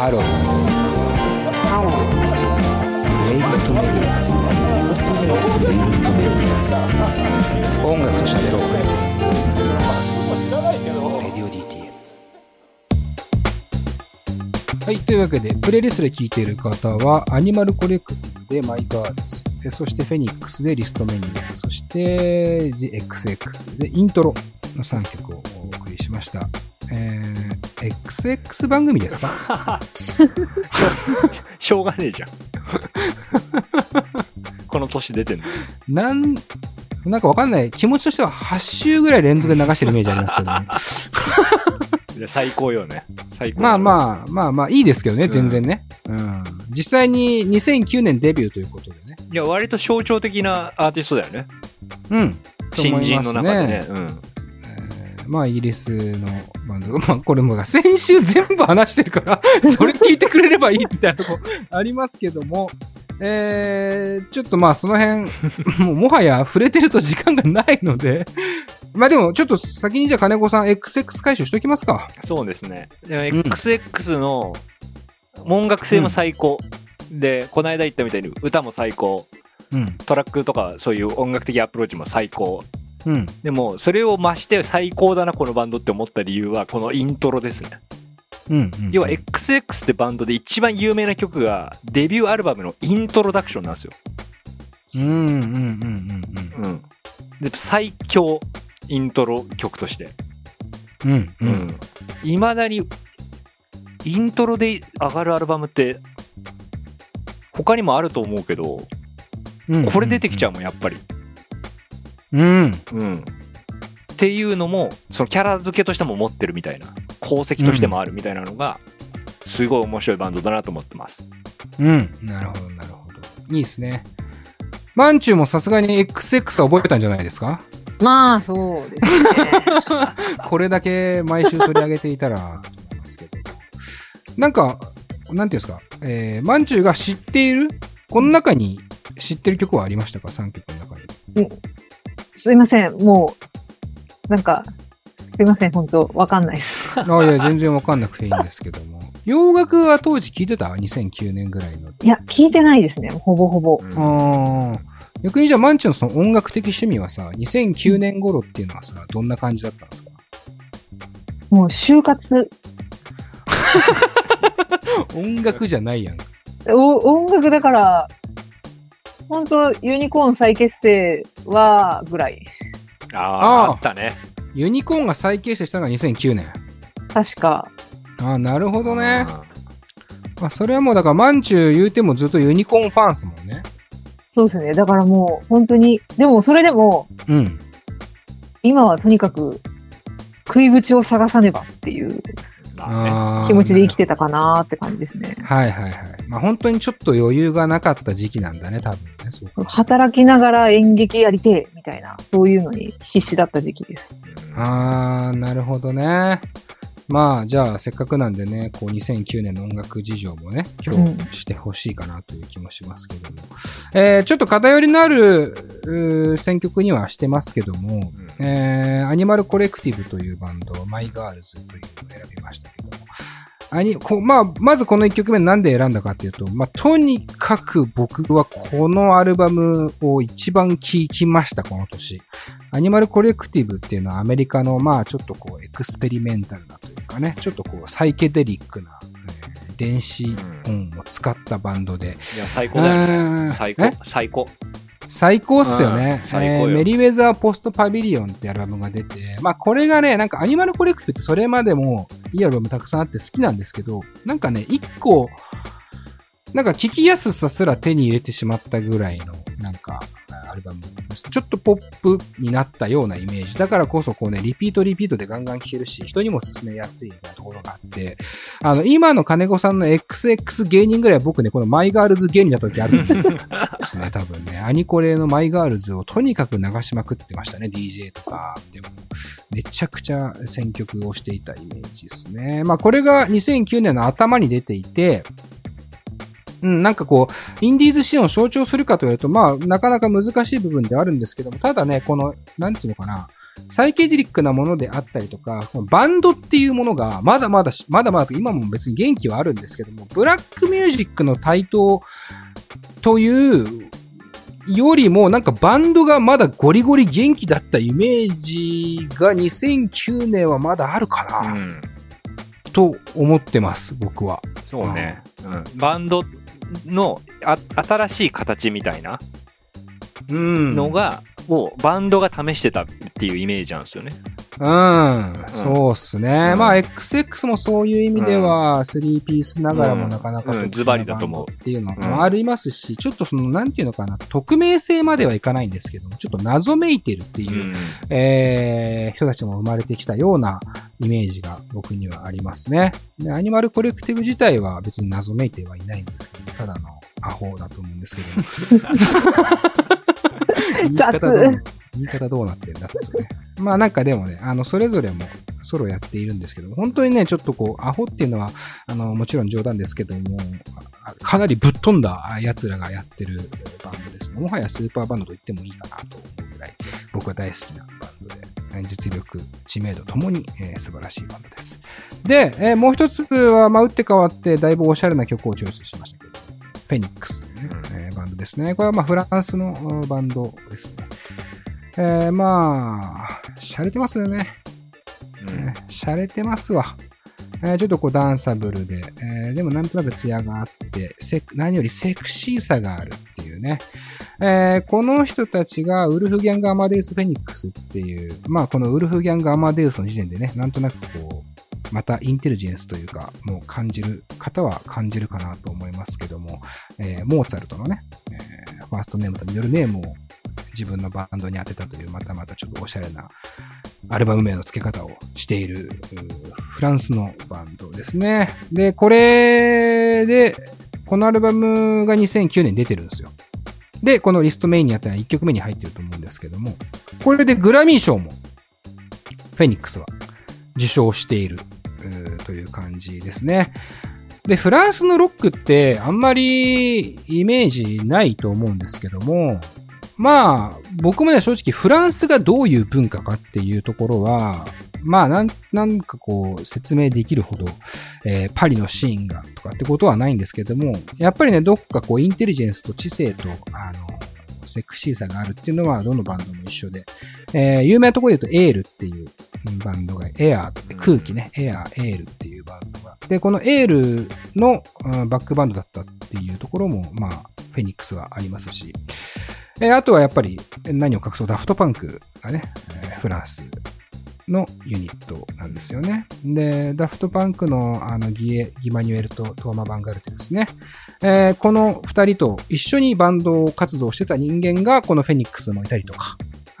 ハローハロープレイリストメディアプレイリストメディア音楽と喋ろう。レディオ DTM はいというわけでプレイリストで聴いている方はアニマルコレクティブでマイガールズ。えそしてフェニックスでリストメニュー。そして TheXX でイントロの3曲をお送りしました。えー、XX 番組ですか？しょうがねえじゃん。この年出てんの。なん、なんかわかんない。気持ちとしては8週ぐらい連続で流してるイメージありますけどね。で最高よね。最高。まあまあ、まあまあ、いいですけどね、全然ね。うん。実際に2009年デビューということでね。いや、割と象徴的なアーティストだよね。うん。新人の中でね。うん。えーまあ、イギリスのバンド。まあ、これもう先週全部話してるから、それ聞いてくれればいいみたいなとこありますけども、えー、ちょっとまあ、その辺、もうもはや触れてると時間がないので、まあでも、ちょっと先にじゃあ金子さん XX 回収しときますか。そうですね。でもん XX の音楽性も最高。で、この間言ったみたいに歌も最高。うん。トラックとかそういう音楽的アプローチも最高。うん。でも、それを増して最高だな、このバンドって思った理由は、このイントロですね。うん。うん要は XX ってバンドで一番有名な曲が、デビューアルバムのイントロダクションなんですよ。うんうんうんうんうん。で、最強イントロ曲として。うん。うん。う。うんん。いまだに、イントロで上がるアルバムって、他にもあると思うけど、うん。これ出てきちゃうもん、やっぱり。うん。うん。っていうのも、そのキャラ付けとしても持ってるみたいな、功績としてもあるみたいなのが、すごい面白いバンドだなと思ってます。うん。なるほど、なるほど。いいですね。マンチューもさすがに XX は覚えたんじゃないですか？まあ、そうですね。これだけ毎週取り上げていたら、と思いますけど。なんか、なんていうんですか、えー、マンチューが知っている？この中に知ってる曲はありましたか ?3 曲の中に。すいません。もう、なんか、すいません。本当わかんないです。あいや、全然わかんなくていいんですけども。洋楽は当時聞いてた ?2009 年ぐらいの。いや、聞いてないですね。ほぼほぼ。うん逆にじゃあ、マンチューのその音楽的趣味はさ、2009年頃っていうのはさ、どんな感じだったんですか？もう、就活、音楽じゃないやん。お音楽だから、本当ユニコーン再結成は、ぐらい。ああ、あったね。ユニコーンが再結成したのが2009年。確か。ああ、なるほどね。まあ、それはもうだから、マンチュー言うてもずっとユニコーンファンっすもんね。そうですね。だからもう、本当に、でもそれでも、うん。今はとにかく、食いぶちを探さねばっていうああー気持ちで生きてたかなって感じですね。はいはいはい。まあ本当にちょっと余裕がなかった時期なんだね、多分ね。そうその働きながら演劇やりてえみたいな、そういうのに必死だった時期です。あー、なるほどね。まあ、じゃあ、せっかくなんでね、こう、2009年の音楽事情もね、今日してほしいかなという気もしますけども。えー、ちょっと偏りのある、選曲にはしてますけども、うんえー、アニマルコレクティブというバンド、マイガールズというのを選びましたけども。アニこまあ、まずこの1曲目なんで選んだかっていうと、まあ、とにかく僕はこのアルバムを一番聴きました、この年。アニマルコレクティブっていうのはアメリカの、まあ、ちょっとこう、エクスペリメンタルなというかね、ちょっとこう、サイケデリックな、えー電子音を使ったバンドで、いや、最高だようんね。最高え？最高。最高っすよねう。ん最高よえーメリウェザーポストパビリオンってアルバムが出て、まあこれがね、なんかアニマルコレクティブってそれまでもいいアルバムたくさんあって好きなんですけど、なんかね、一個、なんか聞きやすさすら手に入れてしまったぐらいの、なんか、アルバムを出ました。ちょっとポップになったようなイメージ。だからこそこうね、リピートリピートでガンガン聴けるし、人にも勧めやすいみたいなところがあって、あの、今の金子さんの XX 芸人ぐらい僕ね、このマイガールズ芸人だ時あるんですね、多分ね。アニコレのマイガールズをとにかく流しまくってましたね、DJ とか。でも、めちゃくちゃ選曲をしていたイメージですね。まあ、これが2009年の頭に出ていて、うん、なんかこう、インディーズシーンを象徴するかというと、まあ、なかなか難しい部分ではあるんですけども、ただね、この、なんていうのかな、サイケデリックなものであったりとか、バンドっていうものが、まだまだし、まだまだ、今も別に元気はあるんですけども、ブラックミュージックの台頭というよりも、なんかバンドがまだゴリゴリ元気だったイメージが2009年はまだあるかうな、ん。と思ってます、僕は。そうね。うん。バンドのあ新しい形みたいなのが、をバンドが試してたっていうイメージなんですよね。うん、そうっすね。うんまあ、XX もそういう意味では、3ピースながらもなかなかうんうんズバリだと思うっていうのうんもありますし、ちょっとその、なんていうのかな、匿名性まではいかないんですけども、ちょっと謎めいてるってういう、ん。えー、人たちも生まれてきたようなイメージが僕にはありますね。で、アニマルコレクティブ自体は別に謎めいてはいないんですけど、ただのアホだと思うんですけど。言い方どう言い方どうなってんだっつうね。まあなんかでもね、あの、それぞれもソロやっているんですけど、本当にね、ちょっとこう、アホっていうのは、あの、もちろん冗談ですけども、あかなりぶっ飛んだ奴らがやってるバンドですね。もはやスーパーバンドと言ってもいいかなと思うぐらい、僕は大好きなバンドで、え実力、知名度ともに、えー素晴らしいバンドです。で、えーもう一つは、まあ、打って変わって、だいぶおしゃれな曲をチョイスしましたけど、フェニックスですね。これはまあフランスのうんバンドですね。えー、まあ、洒落てますよね。うんね洒落てますわ。えーちょっとこうダンサブルで、えーでもなんとなく艶があって、何よりセクシーさがあるっていうね。えーこの人たちがウルフギャング・アマデウス・フェニックスっていう、まあこのウルフギャング・アマデウスの時点でね、なんとなくこう、またインテリジェンスというか、もう感じる方は感じるかなと思いますけども、えーモーツァルトのね、えーファーストネームとミドルネームを自分のバンドに当てたという、またまたちょっとおしゃれなアルバム名の付け方をしているフランスのバンドですね。で、これで、このアルバムが2009年に出てるんですよ。で、このリストメインにあったのは1曲目に入ってると思うんですけども、これでグラミー賞も、フェニックスは受賞しているという感じですね。で、フランスのロックってあんまりイメージないと思うんですけども、まあ、僕もね、正直フランスがどういう文化かっていうところは、まあ、なん、なんかこう、説明できるほど、えーパリのシーンがとかってことはないんですけども、やっぱりね、どっかこう、インテリジェンスと知性と、あの、セクシーさがあるっていうのは、どのバンドも一緒で、えー有名なところで言うと、 Air っていうバンドが、エアーって空気ね、エアー、 Air っていうバンドが。で、この Air の、バックバンドだったっていうところも、まあ、フェニックスはありますし、えーあとはやっぱり何を隠そう。ダフトパンクがね、えーフランスのユニットなんですよね。で、ダフトパンクのあのギエ、ギマニュエルとトーマ・バンガルテですね。えーこの二人と一緒にバンド活動してた人間がこのフェニックスもいたりとか、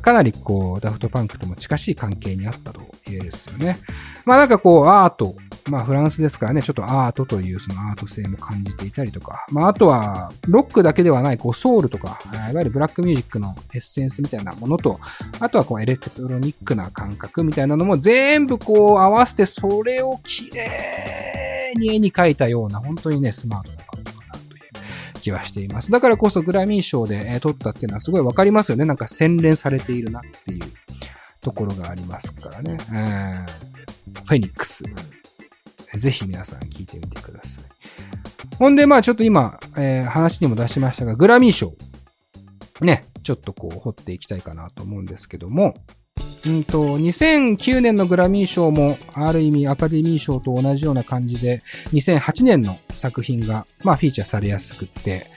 かなりこう、ダフトパンクとも近しい関係にあったと言えですよね。まあなんかこう、アート、まあフランスですからね、ちょっとアートというそのアート性も感じていたりとか、まああとは、ロックだけではない、こうソウルとか、いわゆるブラックミュージックのエッセンスみたいなものと、あとはこうエレクトロニックな感覚みたいなのも全部こう合わせて、それを綺麗に絵に描いたような、本当にね、スマートなバンドかなという気はしています。だからこそグラミー賞で、えー撮ったっていうのはすごいわかりますよね。なんか洗練されているなっていうところがありますからね。うんフェニックス。ぜひ皆さん聞いてみてください。ほんで、まあちょっと今、えー話にも出しましたが、グラミー賞。ね、ちょっとこう掘っていきたいかなと思うんですけども、うんと、2009年のグラミー賞も、ある意味アカデミー賞と同じような感じで、2008年の作品が、まあフィーチャーされやすくって、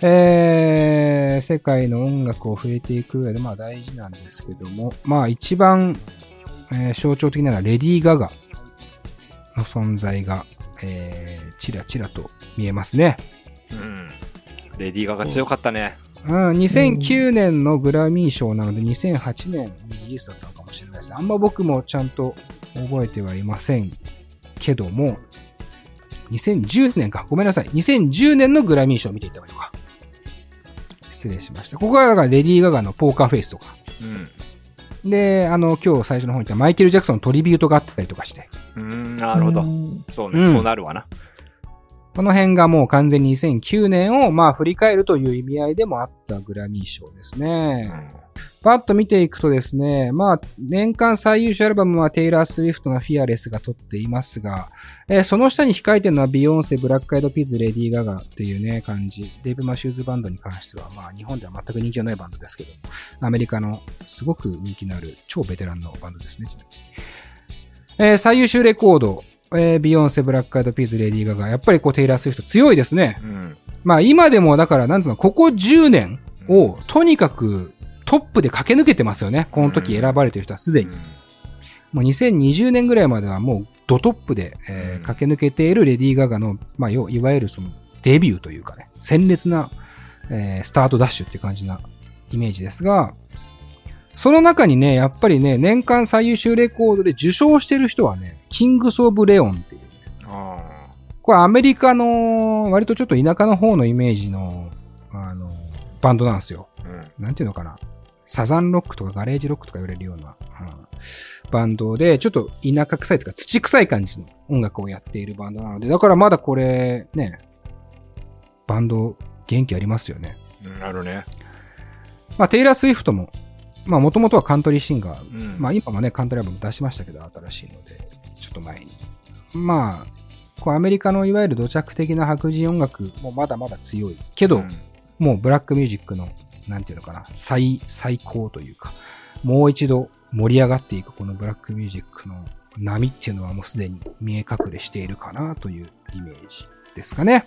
えー、世界の音楽を触れていく上で、まあ大事なんですけども、まあ一番、えー象徴的なのはレディー・ガガの存在が、えー、ちらちらと見えますね。うん。レディー・ガガ強かったね。うん、2009年のグラミー賞なので2008年にリリースだったのかもしれないです。あんま僕もちゃんと覚えてはいませんけども、2010年か。ごめんなさい。2010年のグラミー賞を見ていただいのか。失礼しました。ここはだからレディー・ガガのポーカーフェイスとか。うん。で、あの、今日最初の方に言ったマイケル・ジャクソンのトリビュートがあったりとかして。うん、なるほど。うんそうね、うんそうなるわな。この辺がもう完全に2009年をまあ振り返るという意味合いでもあったグラミー賞ですね。パッと見ていくとですね、まあ、年間最優秀アルバムはテイラー・スウィフトの Fearless が取っていますが、えーその下に控えてるのはビヨンセ、ブラックアイドピーズ、レディー・ガガっていうね、感じ。デイブ・マシューズバンドに関しては、まあ、日本では全く人気のないバンドですけども、アメリカのすごく人気のある超ベテランのバンドですね、ちなみに。えー最優秀レコード、えービヨンセ、ブラックアイドピーズ、レディー・ガガ。やっぱりこう、テイラー・スウィフト強いですね。うん。まあ今でもだから、なんつうの、ここ10年をとにかくトップで駆け抜けてますよね。この時選ばれてる人はすでに。もう2020年ぐらいまではもうドトップで、えーうん駆け抜けているレディー・ガガの、まあよいわゆるそのデビューというかね、鮮烈な、えースタートダッシュっていう感じなイメージですが、その中にね、やっぱりね、年間最優秀レコードで受賞してる人はね、キングス・オブ・レオンっていうあこれアメリカの、割とちょっと田舎の方のイメージの、あの、バンドなんですよ。あ。うん。なんていうのかな。サザンロックとかガレージロックとか言われるような、うんバンドで、ちょっと田舎臭いとか土臭い感じの音楽をやっているバンドなので、だからまだこれ、ね、バンド元気ありますよね。うんあるね。まあ、テイラー・スウィフトも、まあ、もともとはカントリーシンガーうん。まあ今もね、カントリーアルバム出しましたけど、新しいので、ちょっと前に。まあ、こうアメリカのいわゆる土着的な白人音楽もまだまだ強い。けど、うんもうブラックミュージックの、なんていうのかな、最、最高というか、もう一度盛り上がっていくこのブラックミュージックの波っていうのはもうすでに見え隠れしているかなというイメージですかね。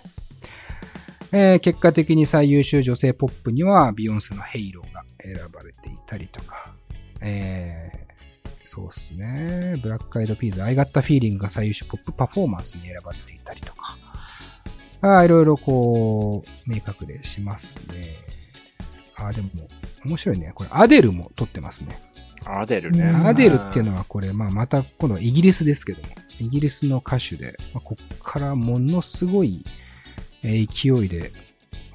えー結果的に最優秀女性ポップにはビヨンセのヘイローが選ばれていたりとか、えーそうっすね。ブラックアイドピーズ、I Got Feeling が最優秀ポップパフォーマンスに選ばれていたりとか、あーいろいろこう、明確でしますね。あーでも、面白いね。これ、アデルも撮ってますね。アデルね。うんアデルっていうのはこれ、まあ、また今度はイギリスですけども、イギリスの歌手で、まあ、こっからものすごいえー勢いで、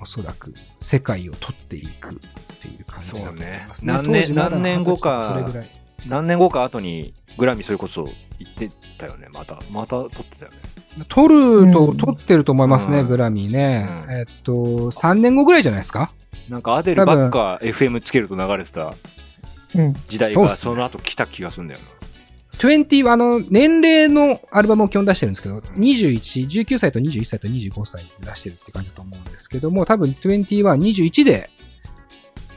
おそらく世界を取っていくっていう感じだと思いますね。そうね何年何年後かそれぐらい。何年後か後にグラミーそれこそ行ってたよね。また、また撮ってたよね。取ると、うん取ってると思いますね、うんグラミーね。うんえっと、3年後ぐらいじゃないですか？なんかアデルばっか FM つけると流れてたうん。時代がその後来た気がするんだよな。20、あの、年齢のアルバムを基本出してるんですけど、21、19歳と21歳と25歳出してるって感じだと思うんですけども、多分20は21で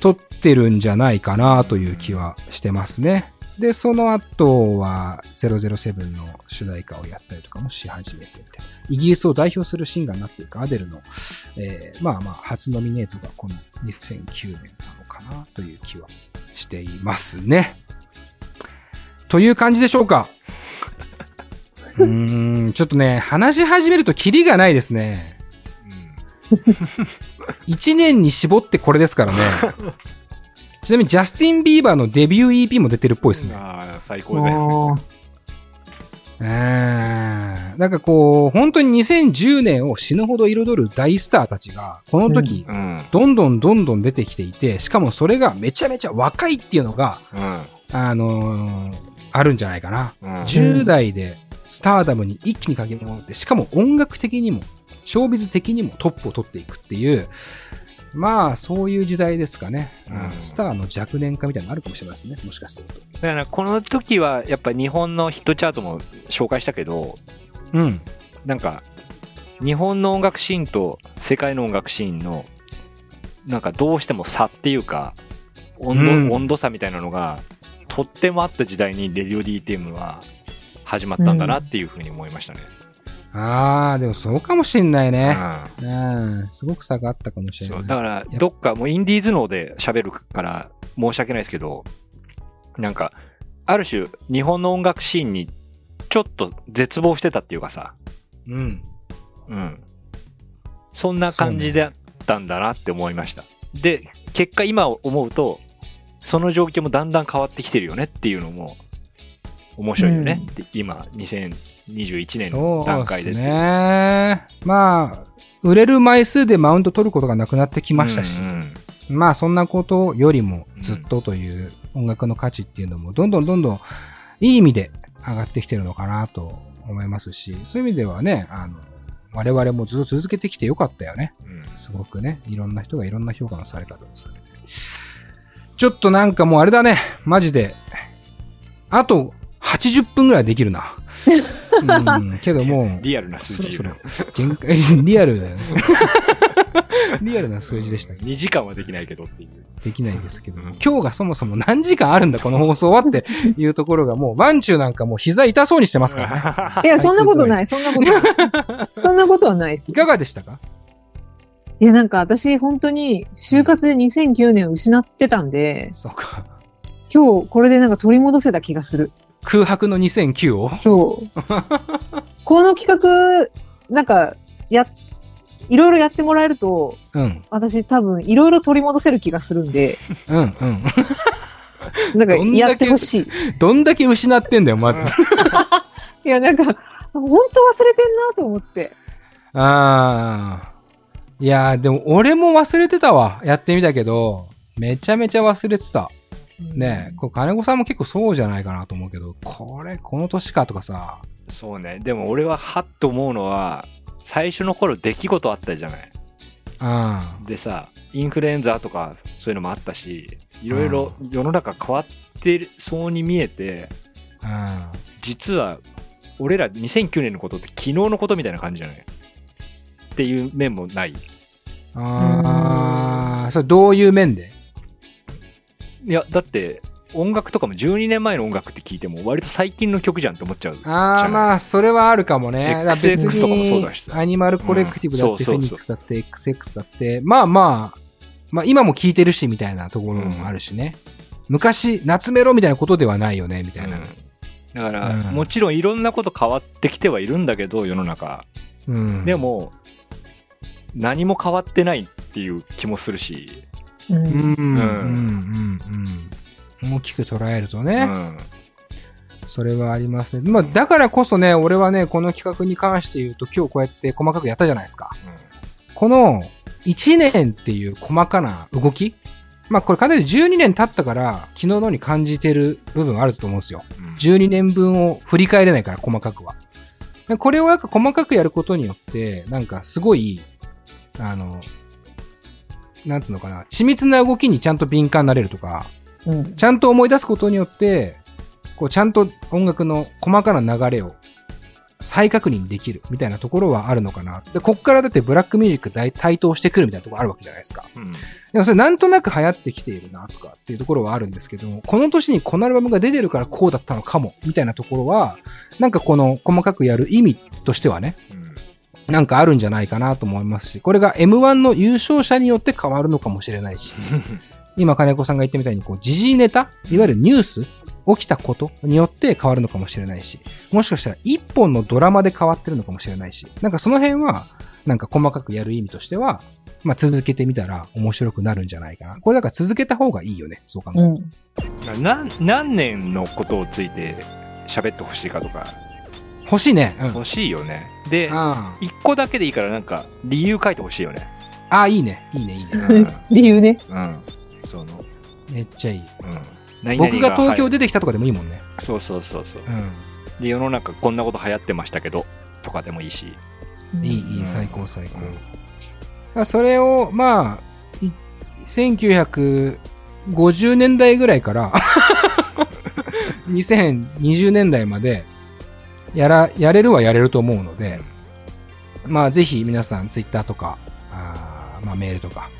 撮ってるんじゃないかなという気はしてますね。で、その後は007の主題歌をやったりとかもし始めてみたいな。イギリスを代表するシンガーになっていくアデルの、えー、まあまあ、初ノミネートがこの2009年なのかなという気はしていますね。という感じでしょうか うーん、ちょっとね、話し始めるとキリがないですね。一年に絞ってこれですからね。ちなみにジャスティン・ビーバーのデビュー EP も出てるっぽいですね。ああ、最高だね。あーうーんなんかこう、本当に2010年を死ぬほど彩る大スターたちが、この時、うん。どんどんどんどん出てきていて、しかもそれがめちゃめちゃ若いっていうのが、うん。あのーあるんじゃないかな。うん。10代でスターダムに一気に駆け上って、しかも音楽的にも、ショービズ的にもトップを取っていくっていう、まあ、そういう時代ですかね。うんスターの若年化みたいなのあるかもしれないですね。もしかすると。だからこの時はやっぱ日本のヒットチャートも紹介したけど、うん。なんか日本の音楽シーンと世界の音楽シーンのなんかどうしても差っていうか温度,、うん温度差みたいなのがとってもあった時代にレディオ DTM は始まったんだなっていうふうに思いましたね。ああ、でもそうかもしんないね。うんうん。すごく差があったかもしれない。だからどっかもうインディーズ脳で喋るから申し訳ないですけどなんかある種日本の音楽シーンにちょっと絶望してたっていうかさうん。うん。そんな感じだったんだなって思いました。で、結果今思うと、その状況もだんだん変わってきてるよねっていうのも面白いよね。で今、2021年の段階で。そうですね。まあ、売れる枚数でマウント取ることがなくなってきましたし、うんまあそんなことよりもずっとという音楽の価値っていうのもどんどんどんどんいい意味で上がってきてるのかなと思いますし、そういう意味ではね、あの、我々もずっと続けてきてよかったよね。うんすごくね。いろんな人がいろんな評価のされ方をされて。ちょっとなんかもうあれだね。マジで。あと80分ぐらいできるな。うん、けどもう、リアルな数字そろそろ限界、リアルだよね。リアルな数字でしたけど、2時間はできないけどっていう。できないんですけど、うん今日がそもそも何時間あるんだ、この放送はっていうところがもう、ワンチューなんかもう膝痛そうにしてますからね。いや、そんなことない、そんなことない。そんなことはないですい。かがでしたか？いや、なんか私、本当に、就活で2009年を失ってたんで、そうか。今日これでなんか取り戻せた気がする。空白の2009を？そう。この企画、なんか、や、いろいろやってもらえると、うん、私多分いろいろ取り戻せる気がするんで、うん、うん。なんかやってほしい。どんだけ失ってんだよ、まず。いや、なんか、本当忘れてんなと思って。ああ。いやー、でも俺も忘れてたわ。やってみたけど、めちゃめちゃ忘れてた。ねえ、これ金子さんも結構そうじゃないかなと思うけど、これ、この年かとかさ。そうね。でも俺ははっと思うのは、最初の頃出来事あったじゃない。あでさ、インフルエンザとかそういうのもあったし、いろいろ世の中変わってそうに見えて、あ。うん。実は俺ら2009年のことって昨日のことみたいな感じじゃないっていう面もない。ああ、それどういう面で？いや、だって音楽とかも12年前の音楽って聞いても割と最近の曲じゃんって思っちゃう。ああ、まあ、それはあるかもね。XX とかもそうだしさアニマルコレクティブだって、フェニックスだって、XX だって、まあまあ、まあ今も聴いてるし、みたいなところもあるしね。昔、夏メロみたいなことではないよね、みたいな。うんだから、うんもちろんいろんなこと変わってきてはいるんだけど世の中うん。で、も何も変わってないっていう気もするし、うん。うん、うん、うん、ん。うん。大きく捉えるとうね、ん。それはありますね。まあ、だからこそね、俺はね、この企画に関して言うと、今日こうやって細かくやったじゃないですか。この1年っていう細かな動きまあこれかなり12年経ったから昨日のように感じてる部分あると思うん。ですよ。うん。12年分を振り返れないから細かくは。でこれをなん。か細かくやることによって、なん。かすごい、あの、なんつうのかな、緻密な動きにちゃんと敏感になれるとか、うん。ちゃんと思い出すことによって、こうちゃんと音楽の細かな流れを再確認できるみたいなところはあるのかな。で、こっからだってブラックミュージック大台頭してくるみたいなところあるわけじゃないですか。うんでもそれなんとなく流行ってきているなとかっていうところはあるんですけども、この年にこのアルバムが出てるからこうだったのかも、みたいなところは、なんかこの細かくやる意味としてはね、うんなんかあるんじゃないかなと思いますし、これが M1 の優勝者によって変わるのかもしれないし、今金子さんが言ったみたいにこう時事ネタいわゆるニュース起きたことによって変わるのかもしれないし、もしかしたら一本のドラマで変わってるのかもしれないし、なんかその辺は、なんか細かくやる意味としては、まあ続けてみたら面白くなるんじゃないかな。これだから続けた方がいいよね、そう考えると。うん。な何年のことをついて喋ってほしいかとか欲しいね。うん。欲しいよね。で、あ一個だけでいいからなんか理由書いてほしいよね。あ、あいいね。いいね、いいね。うん 理由ね。うん。その、めっちゃいい。うん。僕が東京で、出てきたとかでもいいもんね。そうそうそうそう。うで、世の中こんなこと流行ってましたけど、とかでもいいし。ん。いい、いうんい、最高、最高。うんそれを、まあ、い1950年代ぐらいから、2020年代まで、やら、やれるはやれると思うので、まあ、ぜひ皆さん、ツイッターとか、あーまあ、メールとか、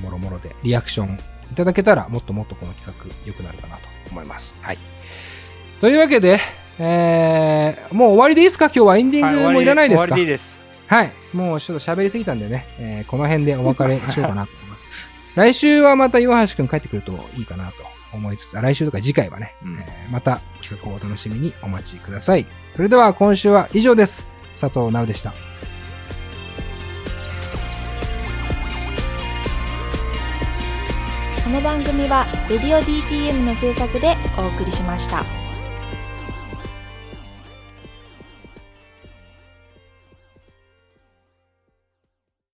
もろもろでリアクションいただけたら、もっともっとこの企画良くなるかなと思います。はい。というわけで、えー、もう終わりでいいですか？今日はエンディングもいらないですか、終わりでいいです。はい。もうちょっと喋りすぎたんでね、えーこの辺でお別れしようかなと思います。来週はまた岩橋くん帰ってくるといいかなと思いつつ、あ来週とか次回はね、うんえーまた企画をお楽しみにお待ちください。それでは今週は以上です。佐藤直でした。この番組は「レディオ DTM」の制作でお送りしました。